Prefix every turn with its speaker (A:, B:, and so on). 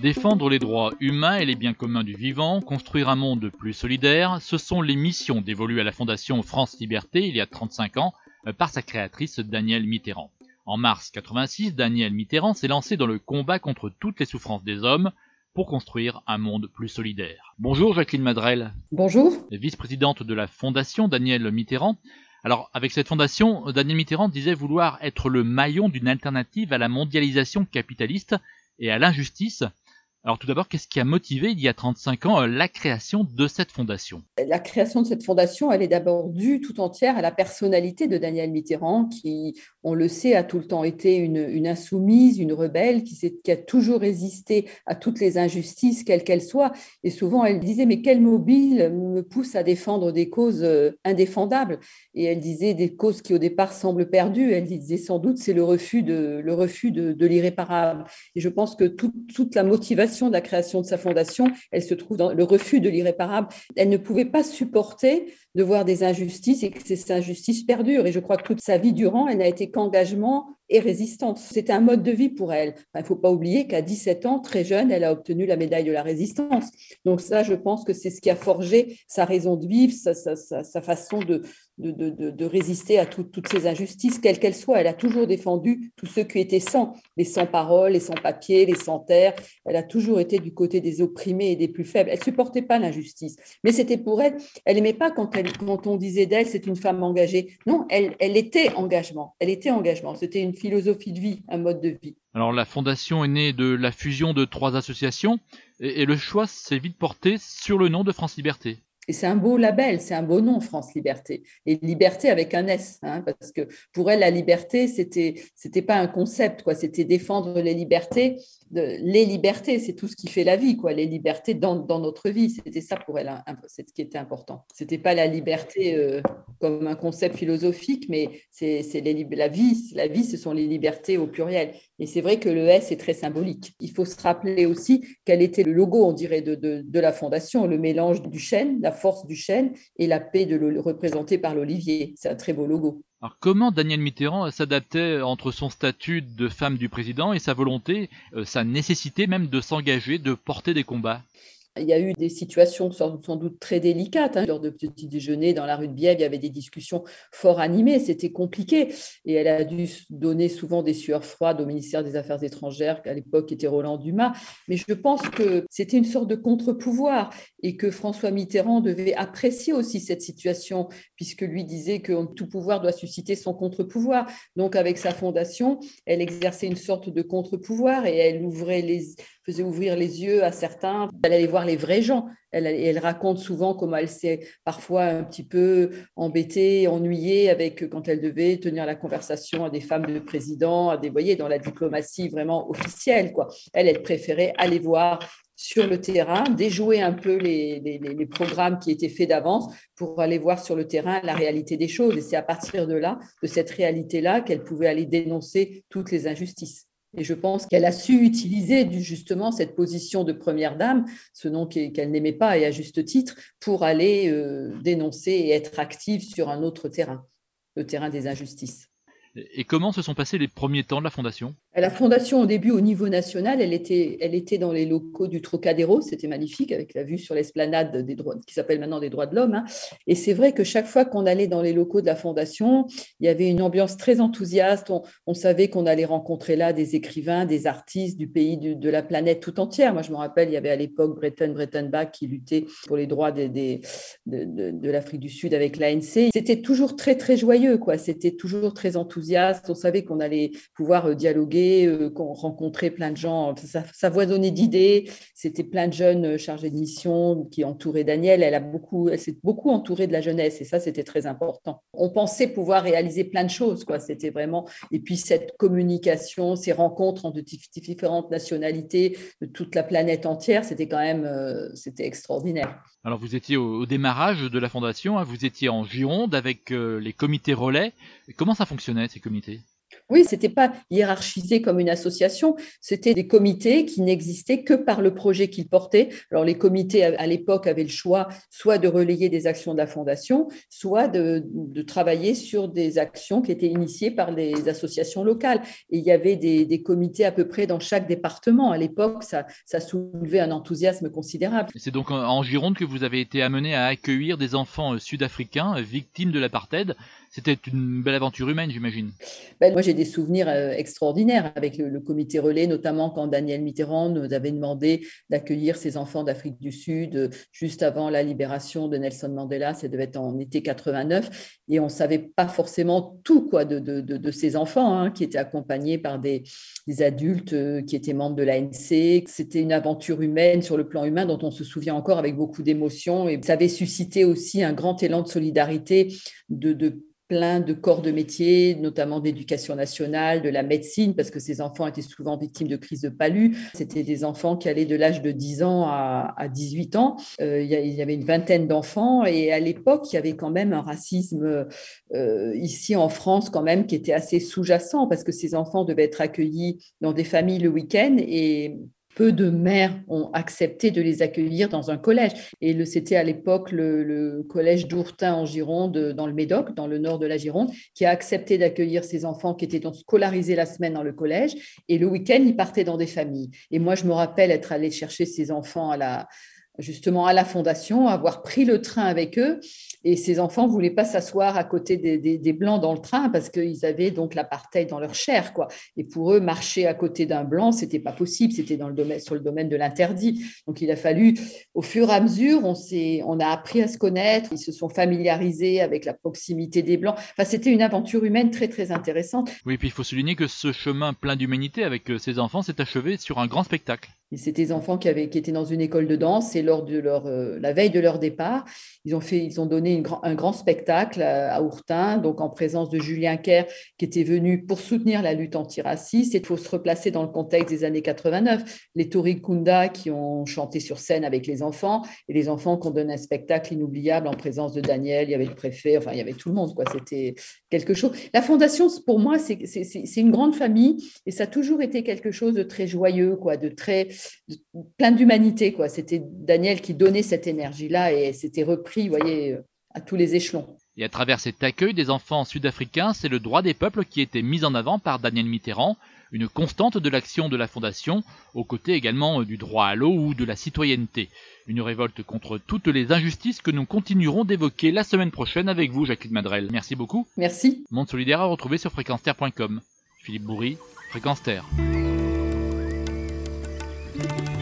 A: Défendre les droits humains et les biens communs du vivant, construire un monde plus solidaire, ce sont les missions dévolues à la Fondation France Liberté il y a 35 ans euh, par sa créatrice Danielle Mitterrand. En mars 86, Danielle Mitterrand s'est lancée dans le combat contre toutes les souffrances des hommes pour construire un monde plus solidaire. Bonjour Jacqueline Madrel.
B: Bonjour.
A: Vice-présidente de la Fondation Danielle Mitterrand. Alors, avec cette fondation, Danielle Mitterrand disait vouloir être le maillon d'une alternative à la mondialisation capitaliste et à l'injustice. Alors tout d'abord, qu'est-ce qui a motivé il y a 35 ans la création de cette fondation?
B: La création de cette fondation, elle est d'abord due tout entière à la personnalité de Danielle Mitterrand, qui, on le sait, a tout le temps été une, insoumise, une rebelle, qui, a toujours résisté à toutes les injustices, quelles qu'elles soient. Et souvent, elle disait, mais quel mobile me pousse à défendre des causes indéfendables? Et elle disait des causes qui au départ semblent perdues. Elle disait sans doute, c'est le refus de, l'irréparable. Et je pense que toute la motivation de la création de sa fondation, elle se trouve dans le refus de l'irréparable. Elle ne pouvait pas supporter de voir des injustices et que ces injustices perdurent. Et je crois que toute sa vie durant, elle n'a été qu'engagement et résistance. C'était un mode de vie pour elle. Il ne faut pas oublier qu'à 17 ans, très jeune, elle a obtenu la médaille de la résistance. Donc ça, je pense que c'est ce qui a forgé sa raison de vivre, sa, façon de, de, résister à toutes ces injustices, quelles qu'elles soient. Elle a toujours défendu tous ceux qui étaient sans, les sans-parole, les sans-papiers, les sans-terre. Elle a toujours été du côté des opprimés et des plus faibles. Elle ne supportait pas l'injustice. Mais c'était pour elle, elle n'aimait pas quand, on disait d'elle, c'est une femme engagée. Non, elle, était engagement. Elle était engagement. C'était une philosophie de vie, un mode de vie.
A: Alors la fondation est née de la fusion de trois associations et le choix s'est vite porté sur le nom de France Liberté.
B: Et c'est un beau label, c'est un beau nom, France Liberté. Et liberté avec un S, hein, parce que pour elle, la liberté, c'était c'était pas un concept, quoi. C'était défendre les libertés. Les libertés, c'est tout ce qui fait la vie, quoi. Les libertés dans, dans notre vie, c'était ça pour elle, c'est ce qui était important. C'était pas la liberté euh, comme un concept philosophique, mais c'est la vie. La vie, ce sont les libertés au pluriel. Et c'est vrai que le S est très symbolique. Il faut se rappeler aussi quel était le logo, on dirait, de, la fondation, le mélange du chêne, la force du chêne et la paix représentée par l'olivier. C'est un très beau logo.
A: Alors comment Daniel Mitterrand s'adaptait entre son statut de femme du président et sa volonté, euh, sa nécessité même de s'engager, de porter des combats?
B: Il y a eu des situations sans, doute très délicates. Hein. Lors de petits déjeuners dans la rue de Bièvre, il y avait des discussions fort animées, c'était compliqué. Et elle a dû donner souvent des sueurs froides au ministère des Affaires étrangères, qu'à l'époque était Roland Dumas. Mais je pense que c'était une sorte de contre-pouvoir et que François Mitterrand devait apprécier aussi cette situation, puisque lui disait que tout pouvoir doit susciter son contre-pouvoir. Donc, avec sa fondation, elle exerçait une sorte de contre-pouvoir et elle ouvrait les, faisait ouvrir les yeux à certains. Elle allait voir les vrais gens. Elle, raconte souvent comment elle s'est parfois un petit peu embêtée, ennuyée avec quand elle devait tenir la conversation à des femmes de président, à des, voyez, dans la diplomatie vraiment officielle. Quoi. Elle, elle préférait aller voir sur le terrain, déjouer un peu les, les, les programmes qui étaient faits d'avance pour aller voir sur le terrain la réalité des choses. Et c'est à partir de là, de cette réalité-là, qu'elle pouvait aller dénoncer toutes les injustices. Et je pense qu'elle a su utiliser justement cette position de première dame, ce nom qu'elle n'aimait pas et à juste titre, pour aller euh, dénoncer et être active sur un autre terrain, le terrain des injustices.
A: Et comment se sont passés les premiers temps de la Fondation?
B: La Fondation, au début, au niveau national, elle était, dans les locaux du Trocadéro. C'était magnifique, avec la vue sur l'esplanade des droits, qui s'appelle maintenant des droits de l'homme. Hein. Et c'est vrai que chaque fois qu'on allait dans les locaux de la Fondation, il y avait une ambiance très enthousiaste. On, savait qu'on allait rencontrer là des écrivains, des artistes du pays, de, la planète tout entière. Moi, je me rappelle, il y avait à l'époque Breton Brettenbach qui luttait pour les droits de, de l'Afrique du Sud avec l'ANC. C'était toujours très, très joyeux, quoi. C'était toujours très enthousiaste on savait qu'on allait pouvoir euh, euh, qu'on rencontrait plein de gens, ça, ça d'idées. C'était plein de jeunes euh, chargés de mission qui entouraient Daniel. Elle a beaucoup, elle s'est beaucoup entourée de la jeunesse et ça, c'était très important. On pensait pouvoir réaliser plein de choses, quoi. C'était vraiment. Et puis cette communication, ces rencontres entre différentes nationalités de toute la planète entière, c'était quand même, c'était extraordinaire.
A: Alors vous étiez au, démarrage de la fondation, hein. vous étiez en Gironde avec les comités relais. Comment ça fonctionnait ces comités?
B: Oui, c'était pas hiérarchisé comme une association, c'était des comités qui n'existaient que par le projet qu'ils portaient. Alors les comités à l'époque avaient le choix soit de relayer des actions de la fondation, soit de, travailler sur des actions qui étaient initiées par les associations locales. Et il y avait des, comités à peu près dans chaque département. À l'époque, ça, ça soulevait un enthousiasme considérable.
A: C'est donc en Gironde que vous avez été amené à accueillir des enfants sud-africains victimes de l'apartheid. C'était une belle aventure humaine, j'imagine.
B: Ben, moi, j'ai des souvenirs euh, extraordinaires avec le, comité relais, notamment quand Daniel Mitterrand nous avait demandé d'accueillir ces enfants d'Afrique du Sud euh, juste avant la libération de Nelson Mandela. Ça devait être en été 89. Et on ne savait pas forcément tout quoi, de, ces enfants hein, qui étaient accompagnés par des, adultes euh, qui étaient membres de l'ANC. C'était une aventure humaine sur le plan humain dont on se souvient encore avec beaucoup d'émotion. Et ça avait suscité aussi un grand élan de solidarité de plein de corps de métier, notamment d'éducation nationale, de la médecine, parce que ces enfants étaient souvent victimes de crises de palu. C'était des enfants qui allaient de l'âge de 10 ans à, 18 ans. Euh, il y avait une vingtaine d'enfants et à l'époque, il y avait quand même un racisme euh, ici en France quand même qui était assez sous-jacent parce que ces enfants devaient être accueillis dans des familles le week-end et peu de mères ont accepté de les accueillir dans un collège. Et c'était à l'époque le, collège d'Ourtin en Gironde, dans le Médoc, dans le nord de la Gironde, qui a accepté d'accueillir ces enfants qui étaient donc scolarisés la semaine dans le collège. Et le week-end, ils partaient dans des familles. Et moi, je me rappelle être allée chercher ces enfants à la, justement à la fondation, avoir pris le train avec eux et ces enfants ne voulaient pas s'asseoir à côté des, Blancs dans le train parce qu'ils avaient donc l'apartheid dans leur chair. Quoi. Et pour eux, marcher à côté d'un Blanc, ce n'était pas possible, c'était dans le domaine, sur le domaine de l'interdit. Donc il a fallu, au fur et à mesure, on, on a appris à se connaître, ils se sont familiarisés avec la proximité des Blancs. Enfin, c'était une aventure humaine très, très intéressante.
A: Oui, puis il faut souligner que ce chemin plein d'humanité avec euh, ces enfants s'est achevé sur un grand spectacle.
B: C'était des enfants qui, avaient, qui étaient dans une école de danse et lors de leur, euh, la veille de leur départ, ils ont, fait, ils ont donné un grand spectacle à, Ourtin, donc en présence de Julien Kerr qui était venu pour soutenir la lutte antiraciste. Il faut se replacer dans le contexte des années 89. Les Tori Kunda qui ont chanté sur scène avec les enfants et les enfants qui ont donné un spectacle inoubliable en présence de Daniel, il y avait le préfet, enfin il y avait tout le monde. quoi. C'était quelque chose. La fondation, pour moi, c'est une grande famille et ça a toujours été quelque chose de très joyeux, quoi, de très plein d'humanité. quoi. C'était Daniel qui donnait cette énergie-là et c'était repris, vous voyez, à tous les échelons.
A: Et à travers cet accueil des enfants sud-africains, c'est le droit des peuples qui était mis en avant par Daniel Mitterrand, une constante de l'action de la Fondation, aux côtés également du droit à l'eau ou de la citoyenneté. Une révolte contre toutes les injustices que nous continuerons d'évoquer la semaine prochaine avec vous, Jacqueline Madrel. Merci beaucoup.
B: Merci.
A: Monde solidaire à retrouver sur fréquence-terre.com. Philippe Bourri, Fréquence Terre. Thank you.